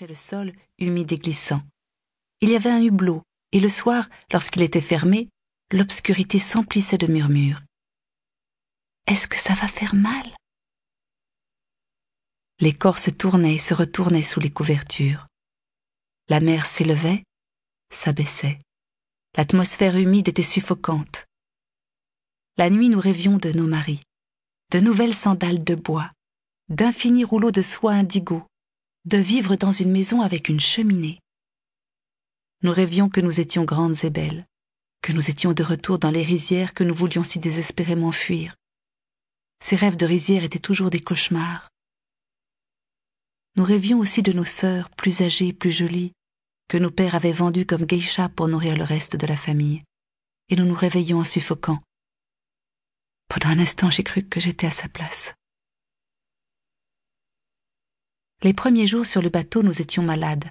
le sol, humide et glissant. Il y avait un hublot, et le soir, lorsqu'il était fermé, l'obscurité s'emplissait de murmures. Est-ce que ça va faire mal? Les corps se tournaient et se retournaient sous les couvertures. La mer s'élevait, s'abaissait. L'atmosphère humide était suffocante. La nuit, nous rêvions de nos maris, de nouvelles sandales de bois, d'infinis rouleaux de soie indigo, de vivre dans une maison avec une cheminée. Nous rêvions que nous étions grandes et belles, que nous étions de retour dans les rizières que nous voulions si désespérément fuir. Ces rêves de rizières étaient toujours des cauchemars. Nous rêvions aussi de nos sœurs, plus âgées, plus jolies, que nos pères avaient vendues comme geishas pour nourrir le reste de la famille, et nous nous réveillions en suffocant. Pendant un instant, j'ai cru que j'étais à sa place. Les premiers jours sur le bateau, nous étions malades.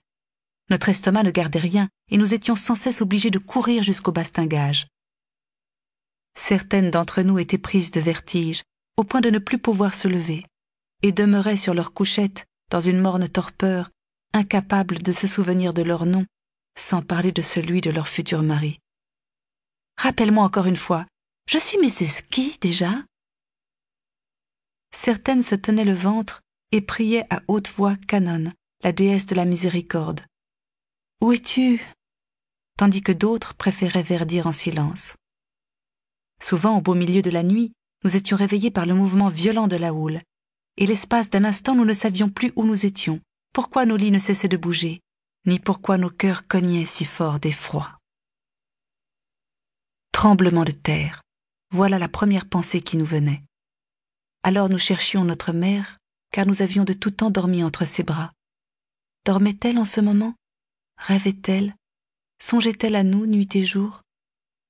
Notre estomac ne gardait rien et nous étions sans cesse obligés de courir jusqu'au bastingage. Certaines d'entre nous étaient prises de vertige, au point de ne plus pouvoir se lever, et demeuraient sur leur couchette, dans une morne torpeur, incapables de se souvenir de leur nom, sans parler de celui de leur futur mari. Rappelle-moi encore une fois, je suis Mrs. Qui déjà? Certaines se tenaient le ventre et priait à haute voix Canon, la déesse de la miséricorde. Où es-tu? Tandis que d'autres préféraient verdir en silence. Souvent, au beau milieu de la nuit, nous étions réveillés par le mouvement violent de la houle, et l'espace d'un instant nous ne savions plus où nous étions, pourquoi nos lits ne cessaient de bouger, ni pourquoi nos cœurs cognaient si fort d'effroi. Tremblement de terre, voilà la première pensée qui nous venait. Alors nous cherchions notre mère car nous avions de tout temps dormi entre ses bras. Dormait-elle en ce moment? Rêvait-elle? Songeait-elle à nous nuit et jour?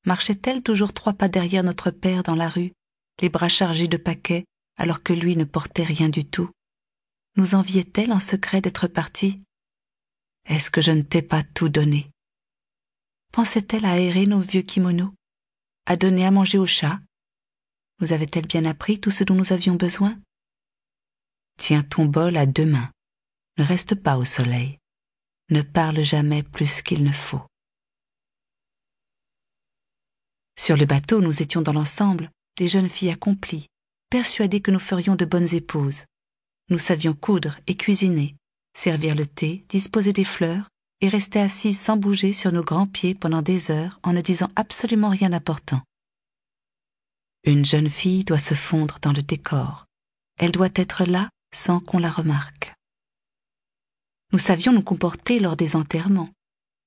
Marchait-elle toujours trois pas derrière notre père dans la rue, les bras chargés de paquets, alors que lui ne portait rien du tout? Nous enviait-elle en secret d'être partie? Est-ce que je ne t'ai pas tout donné? Pensait-elle à aérer nos vieux kimonos? À donner à manger aux chats Nous avait-elle bien appris tout ce dont nous avions besoin? Tiens ton bol à deux mains. Ne reste pas au soleil. Ne parle jamais plus qu'il ne faut. Sur le bateau, nous étions dans l'ensemble des jeunes filles accomplies, persuadées que nous ferions de bonnes épouses. Nous savions coudre et cuisiner, servir le thé, disposer des fleurs, et rester assises sans bouger sur nos grands pieds pendant des heures en ne disant absolument rien d'important. Une jeune fille doit se fondre dans le décor. Elle doit être là sans qu'on la remarque. Nous savions nous comporter lors des enterrements,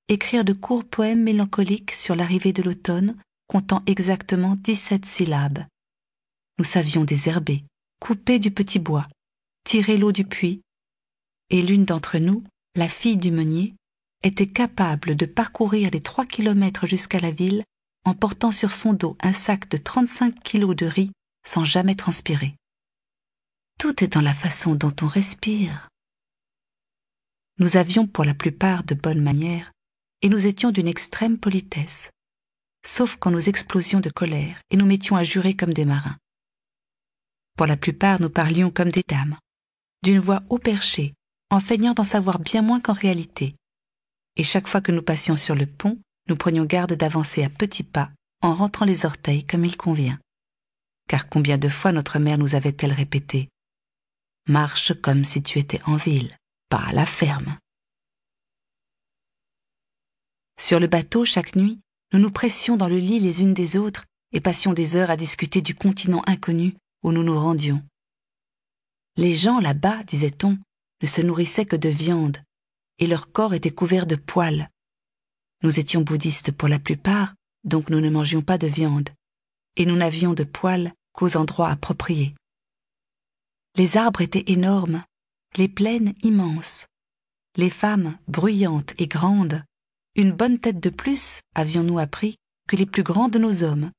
écrire de courts poèmes mélancoliques sur l'arrivée de l'automne, comptant exactement dix-sept syllabes. Nous savions désherber, couper du petit bois, tirer l'eau du puits, et l'une d'entre nous, la fille du meunier, était capable de parcourir les trois kilomètres jusqu'à la ville en portant sur son dos un sac de trente-cinq kilos de riz sans jamais transpirer. Tout est dans la façon dont on respire. Nous avions pour la plupart de bonnes manières, et nous étions d'une extrême politesse, sauf quand nous explosions de colère et nous mettions à jurer comme des marins. Pour la plupart, nous parlions comme des dames, d'une voix haut perchée, en feignant d'en savoir bien moins qu'en réalité. Et chaque fois que nous passions sur le pont, nous prenions garde d'avancer à petits pas, en rentrant les orteils comme il convient. Car combien de fois notre mère nous avait-elle répété Marche comme si tu étais en ville, pas à la ferme. Sur le bateau, chaque nuit, nous nous pressions dans le lit les unes des autres et passions des heures à discuter du continent inconnu où nous nous rendions. Les gens là-bas, disait-on, ne se nourrissaient que de viande, et leur corps était couvert de poils. Nous étions bouddhistes pour la plupart, donc nous ne mangions pas de viande, et nous n'avions de poils qu'aux endroits appropriés. Les arbres étaient énormes, les plaines immenses, les femmes bruyantes et grandes, une bonne tête de plus, avions-nous appris, que les plus grands de nos hommes.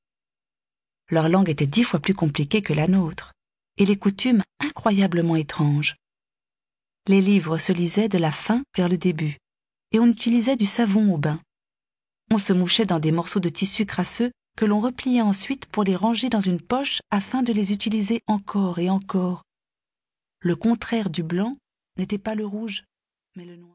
Leur langue était dix fois plus compliquée que la nôtre, et les coutumes incroyablement étranges. Les livres se lisaient de la fin vers le début, et on utilisait du savon au bain. On se mouchait dans des morceaux de tissu crasseux que l'on repliait ensuite pour les ranger dans une poche afin de les utiliser encore et encore, le contraire du blanc n'était pas le rouge, mais le noir.